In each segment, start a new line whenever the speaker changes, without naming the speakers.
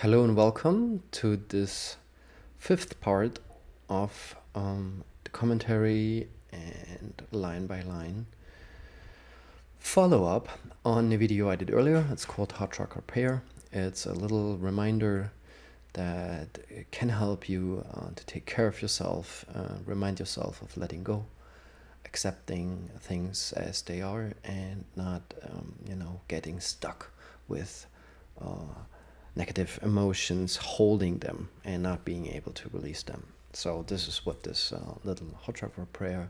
Hello and welcome to this fifth part of um, the commentary and line by line follow up on the video I did earlier. It's called Heart Chakra Prayer. It's a little reminder that can help you uh, to take care of yourself, uh, remind yourself of letting go, accepting things as they are, and not, um, you know, getting stuck with. Uh, negative emotions, holding them and not being able to release them. So this is what this uh, little chakra prayer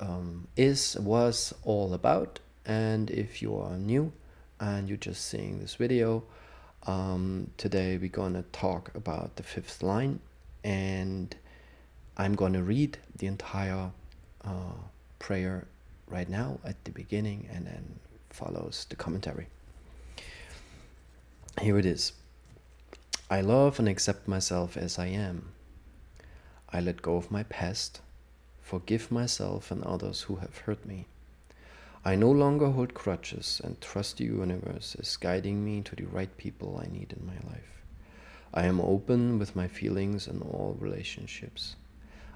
um, is was all about. And if you are new and you're just seeing this video, um, today we're gonna talk about the fifth line, and I'm gonna read the entire uh, prayer right now at the beginning, and then follows the commentary. Here it is. I love and accept myself as I am. I let go of my past, forgive myself and others who have hurt me. I no longer hold grudges and trust the universe is guiding me to the right people I need in my life. I am open with my feelings in all relationships.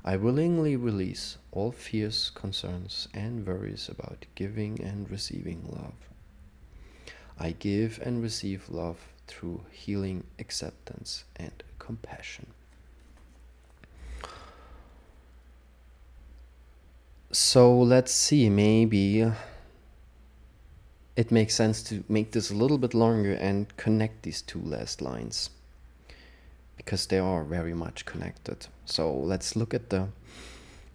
I willingly release all fears, concerns, and worries about giving and receiving love. I give and receive love through healing, acceptance, and compassion. So let's see, maybe it makes sense to make this a little bit longer and connect these two last lines because they are very much connected. So let's look at the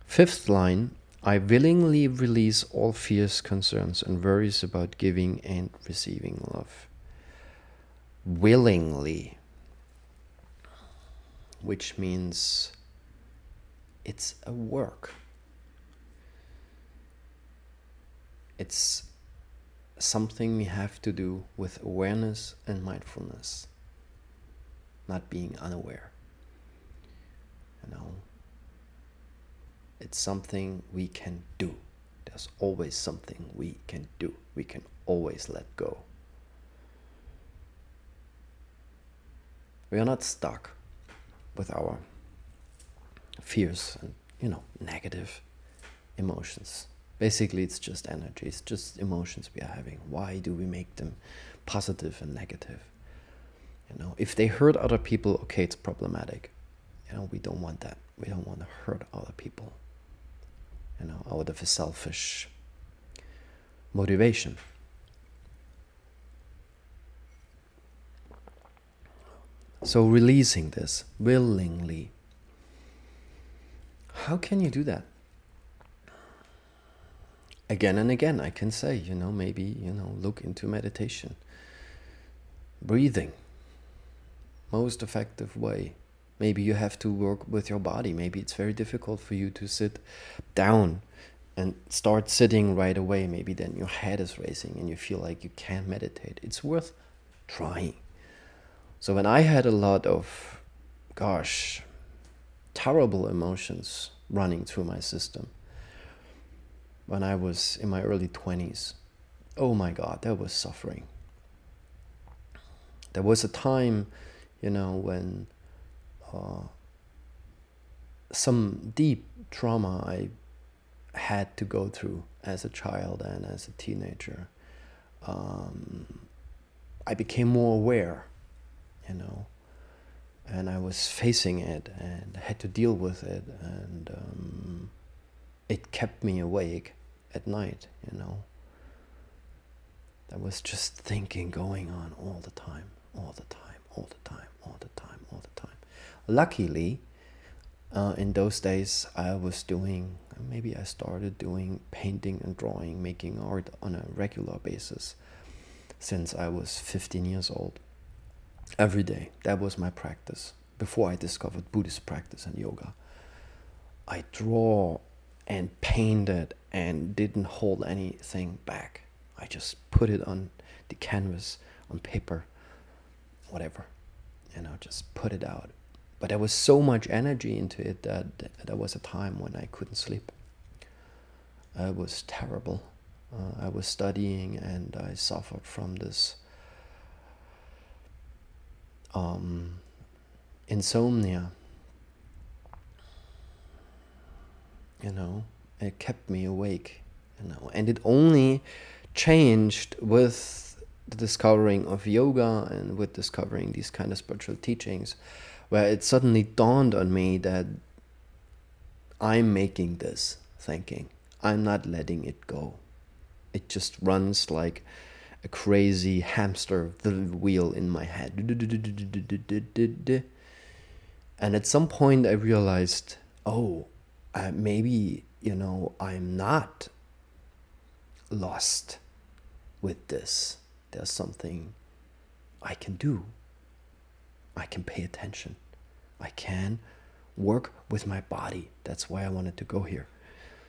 fifth line I willingly release all fears, concerns, and worries about giving and receiving love. Willingly, which means it's a work. It's something we have to do with awareness and mindfulness, not being unaware. You know, it's something we can do. There's always something we can do. We can always let go. We are not stuck with our fears and, you know, negative emotions. Basically, it's just energy, it's just emotions we are having. Why do we make them positive and negative? You know, if they hurt other people, okay, it's problematic. You know, we don't want that. We don't want to hurt other people you know, out of a selfish motivation. So, releasing this willingly. How can you do that? Again and again, I can say, you know, maybe, you know, look into meditation. Breathing, most effective way Maybe you have to work with your body. Maybe it's very difficult for you to sit down and start sitting right away. Maybe then your head is racing and you feel like you can't meditate. It's worth trying. So when I had a lot of, gosh, terrible emotions running through my system when I was in my early 20s, oh my God, that was suffering. There was a time, you know, when uh, some deep trauma I had to go through as a child and as a teenager. Um, I became more aware, you know, and I was facing it and had to deal with it, and um, it kept me awake at night, you know. There was just thinking going on all the time, all the time, all the time, all the time, all the time. Luckily, uh, in those days, I was doing, maybe I started doing painting and drawing, making art on a regular basis since I was 15 years old. Every day, that was my practice before I discovered Buddhist practice and yoga. I draw and painted and didn't hold anything back. I just put it on the canvas, on paper, whatever, you know, just put it out but there was so much energy into it that there was a time when I couldn't sleep. It was terrible. Uh, I was studying and I suffered from this um, insomnia. You know, it kept me awake. You know, and it only changed with the discovering of yoga and with discovering these kind of spiritual teachings, where it suddenly dawned on me that I'm making this thinking. I'm not letting it go. It just runs like a crazy hamster the wheel in my head. And at some point, I realized, oh, uh, maybe, you know, I'm not lost with this. There's something I can do. I can pay attention. I can work with my body. That's why I wanted to go here.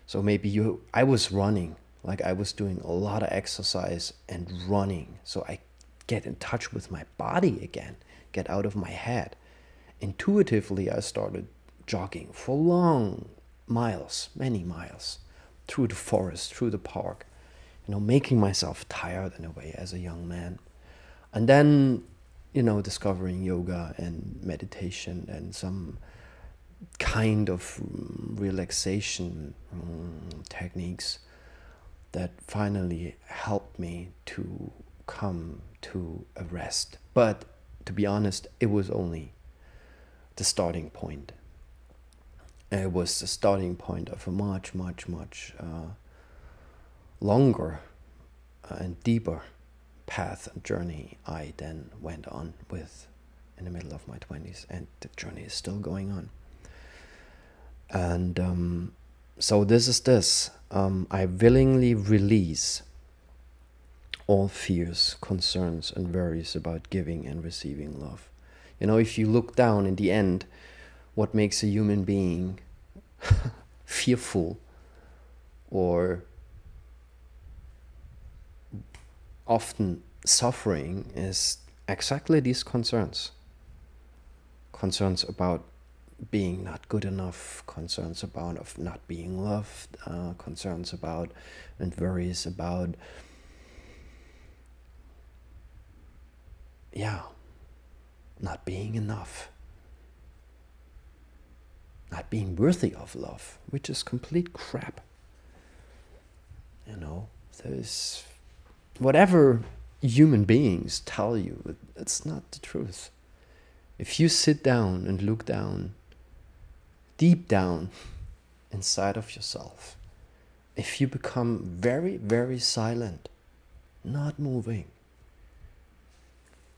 So maybe you, I was running, like I was doing a lot of exercise and running. So I get in touch with my body again, get out of my head. Intuitively, I started jogging for long miles, many miles, through the forest, through the park, you know, making myself tired in a way as a young man. And then, you know, discovering yoga and meditation and some kind of relaxation um, techniques that finally helped me to come to a rest. But to be honest, it was only the starting point. It was the starting point of a much, much, much uh, longer and deeper path and journey I then went on with in the middle of my 20s, and the journey is still going on. And um, so, this is this um, I willingly release all fears, concerns, and worries about giving and receiving love. You know, if you look down in the end, what makes a human being fearful or often suffering is exactly these concerns concerns about being not good enough, concerns about of not being loved, uh, concerns about and worries about yeah, not being enough, not being worthy of love, which is complete crap. You know, there's whatever human beings tell you, it's not the truth. If you sit down and look down, deep down inside of yourself, if you become very, very silent, not moving,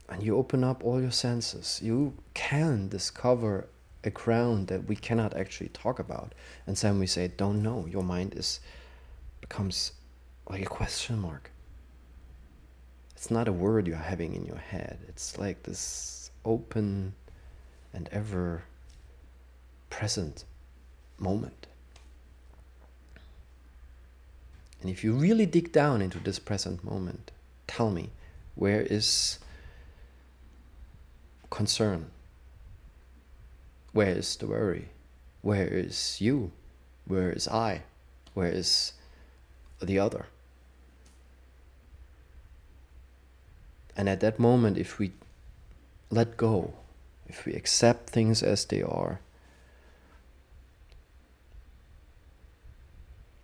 and you open up all your senses, you can discover a ground that we cannot actually talk about. And then we say, don't know. Your mind is becomes like a question mark it's not a word you're having in your head. It's like this open and ever present moment. And if you really dig down into this present moment, tell me where is concern? Where is the worry? Where is you? Where is I? Where is the other? And at that moment, if we let go, if we accept things as they are,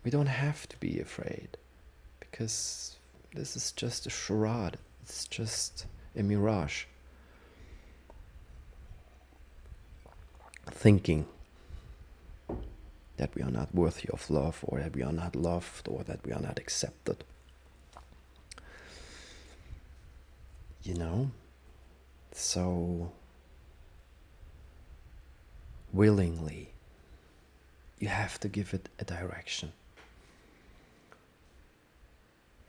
we don't have to be afraid because this is just a charade, it's just a mirage. Thinking that we are not worthy of love, or that we are not loved, or that we are not accepted. you know? So willingly, you have to give it a direction.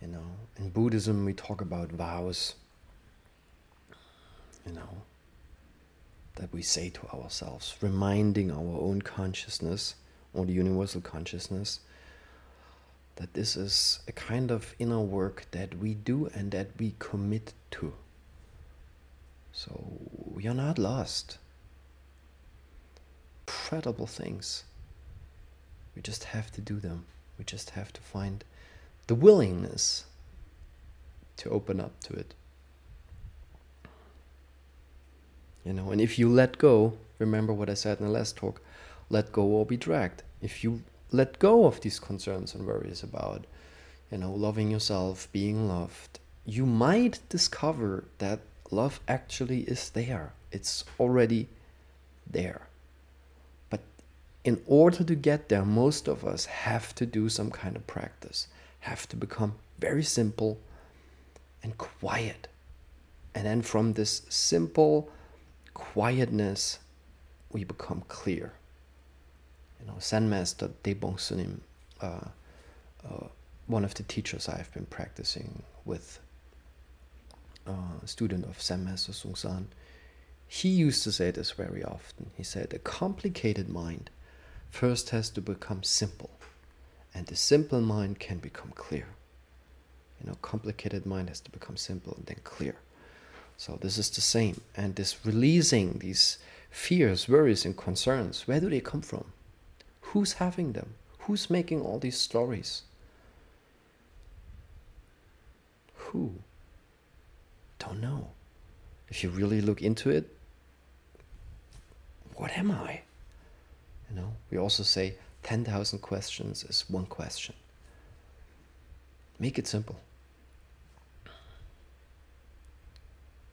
You know, in Buddhism, we talk about vows, you know, that we say to ourselves, reminding our own consciousness or the universal consciousness that this is a kind of inner work that we do and that we commit to. So we are not lost. Incredible things. We just have to do them. We just have to find the willingness to open up to it. You know, and if you let go, remember what I said in the last talk, let go or be dragged. If you let go of these concerns and worries about, you know, loving yourself, being loved, you might discover that love actually is there. It's already there. But in order to get there, most of us have to do some kind of practice, have to become very simple and quiet. And then from this simple quietness, we become clear. You know, Zen Master Dae Bong Sunim, uh, uh, one of the teachers I've been practicing with, uh, a student of Zen Master Seung Sahn, he used to say this very often. He said, A complicated mind first has to become simple, and the simple mind can become clear. You know, complicated mind has to become simple and then clear. So this is the same. And this releasing these fears, worries, and concerns, where do they come from? Who's having them? Who's making all these stories? Who? Don't know. If you really look into it, what am I? You know, we also say 10,000 questions is one question. Make it simple.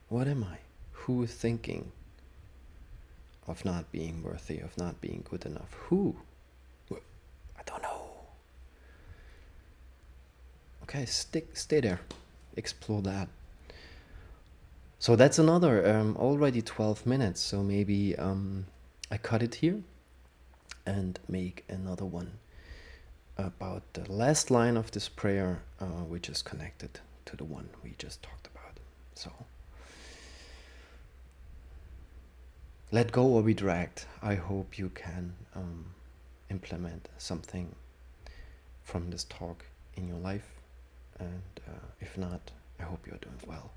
What am I? Who is thinking of not being worthy, of not being good enough? Who? I don't know. Okay, stick, stay there, explore that. So that's another um, already 12 minutes. So maybe um, I cut it here and make another one about the last line of this prayer, uh, which is connected to the one we just talked about. So let go or be dragged. I hope you can um, implement something from this talk in your life. And uh, if not, I hope you're doing well.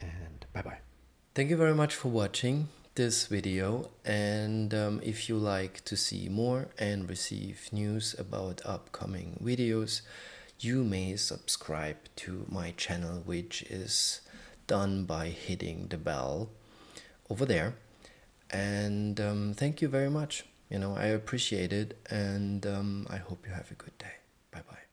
And bye bye. Thank you very much for watching this video. And um, if you like to see more and receive news about upcoming videos, you may subscribe to my channel, which is done by hitting the bell over there. And um, thank you very much. You know, I appreciate it, and um, I hope you have a good day. Bye bye.